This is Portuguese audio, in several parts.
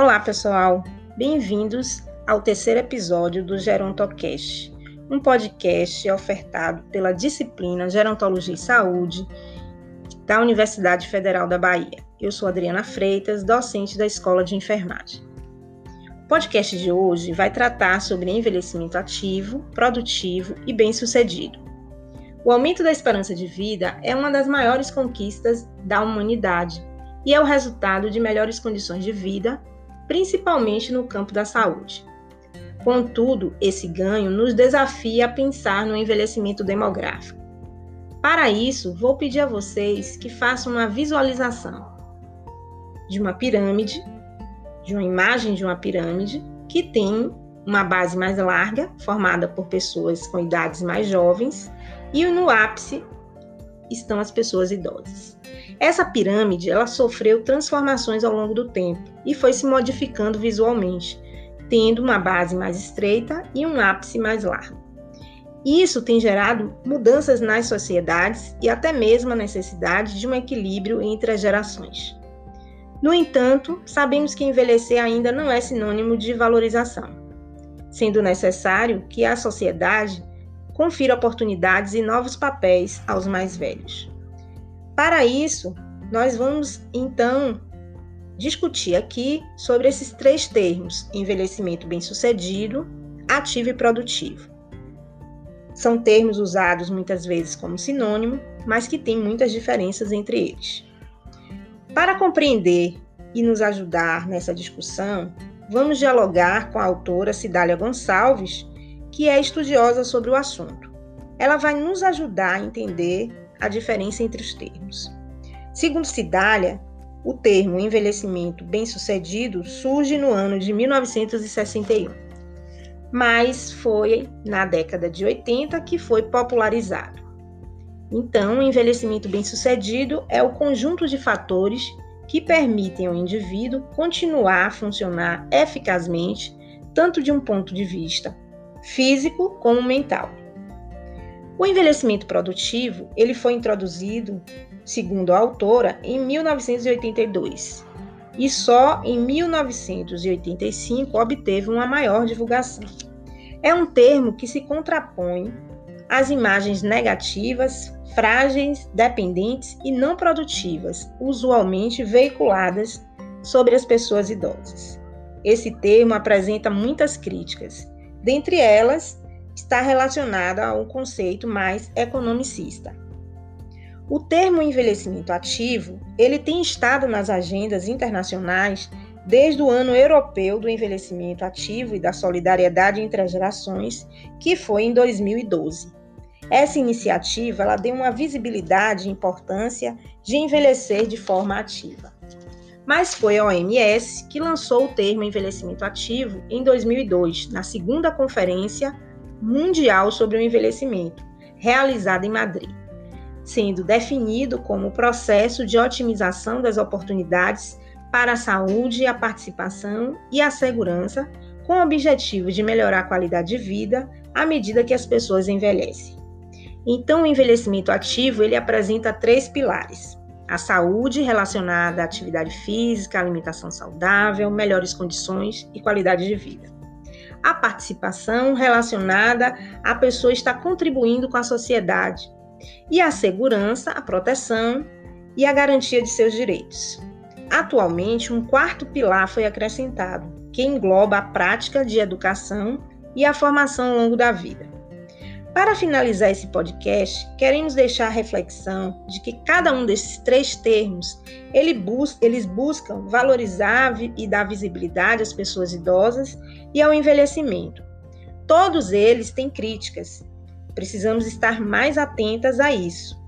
Olá, pessoal. Bem-vindos ao terceiro episódio do Gerontocast, um podcast ofertado pela disciplina Gerontologia e Saúde da Universidade Federal da Bahia. Eu sou Adriana Freitas, docente da Escola de Enfermagem. O podcast de hoje vai tratar sobre envelhecimento ativo, produtivo e bem-sucedido. O aumento da esperança de vida é uma das maiores conquistas da humanidade e é o resultado de melhores condições de vida, principalmente no campo da saúde. Contudo, esse ganho nos desafia a pensar no envelhecimento demográfico. Para isso, vou pedir a vocês que façam uma visualização de uma pirâmide, de uma imagem de uma pirâmide, que tem uma base mais larga, formada por pessoas com idades mais jovens, e no ápice estão as pessoas idosas. Essa pirâmide, ela sofreu transformações ao longo do tempo e foi se modificando visualmente, tendo uma base mais estreita e um ápice mais largo. Isso tem gerado mudanças nas sociedades e até mesmo a necessidade de um equilíbrio entre as gerações. No entanto, sabemos que envelhecer ainda não é sinônimo de valorização, sendo necessário que a sociedade confira oportunidades e novos papéis aos mais velhos. Para isso, nós vamos então discutir aqui sobre esses três termos: envelhecimento bem-sucedido, ativo e produtivo. São termos usados muitas vezes como sinônimo, mas que têm muitas diferenças entre eles. Para compreender e nos ajudar nessa discussão, vamos dialogar com a autora Cidália Gonçalves, que é estudiosa sobre o assunto. Ela vai nos ajudar a entender a diferença entre os termos. Segundo Cidália, o termo envelhecimento bem-sucedido surge no ano de 1961, mas foi na década de 80 que foi popularizado. Então, o envelhecimento bem-sucedido é o conjunto de fatores que permitem ao indivíduo continuar a funcionar eficazmente, tanto de um ponto de vista físico como mental. O envelhecimento produtivo, ele foi introduzido, segundo a autora, em 1982 e só em 1985 obteve uma maior divulgação. É um termo que se contrapõe às imagens negativas, frágeis, dependentes e não produtivas, usualmente veiculadas sobre as pessoas idosas. Esse termo apresenta muitas críticas, dentre elas está relacionada a um conceito mais economicista. O termo envelhecimento ativo, ele tem estado nas agendas internacionais desde o ano europeu do envelhecimento ativo e da solidariedade entre as gerações, que foi em 2012. Essa iniciativa ela deu uma visibilidade e importância de envelhecer de forma ativa. Mas foi a OMS que lançou o termo envelhecimento ativo em 2002, na segunda conferência Mundial sobre o Envelhecimento, realizada em Madrid, sendo definido como processo de otimização das oportunidades para a saúde, a participação e a segurança, com o objetivo de melhorar a qualidade de vida à medida que as pessoas envelhecem. Então, o envelhecimento ativo ele apresenta três pilares: a saúde relacionada à atividade física, alimentação saudável, melhores condições e qualidade de vida a participação relacionada à pessoa estar contribuindo com a sociedade, e a segurança, a proteção e a garantia de seus direitos. Atualmente, um quarto pilar foi acrescentado, que engloba a prática de educação e a formação ao longo da vida. Para finalizar esse podcast, queremos deixar a reflexão de que cada um desses três termos ele bus eles buscam valorizar e dar visibilidade às pessoas idosas e ao envelhecimento. Todos eles têm críticas. Precisamos estar mais atentas a isso,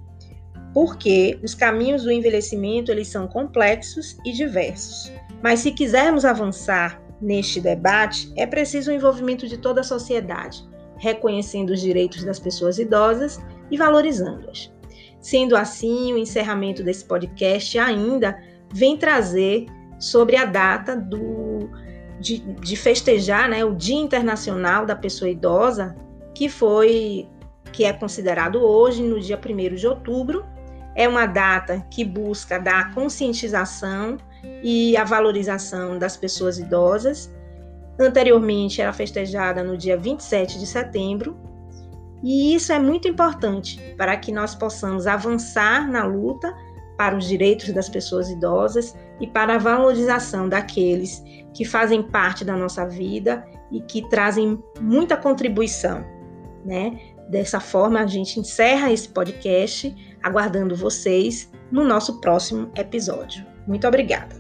porque os caminhos do envelhecimento eles são complexos e diversos. Mas se quisermos avançar neste debate, é preciso o envolvimento de toda a sociedade reconhecendo os direitos das pessoas idosas e valorizando-as. Sendo assim, o encerramento desse podcast ainda vem trazer sobre a data do, de, de festejar né, o Dia Internacional da Pessoa Idosa, que foi que é considerado hoje, no dia 1 de outubro. É uma data que busca dar conscientização e a valorização das pessoas idosas. Anteriormente era festejada no dia 27 de setembro, e isso é muito importante para que nós possamos avançar na luta para os direitos das pessoas idosas e para a valorização daqueles que fazem parte da nossa vida e que trazem muita contribuição, né? Dessa forma, a gente encerra esse podcast, aguardando vocês no nosso próximo episódio. Muito obrigada!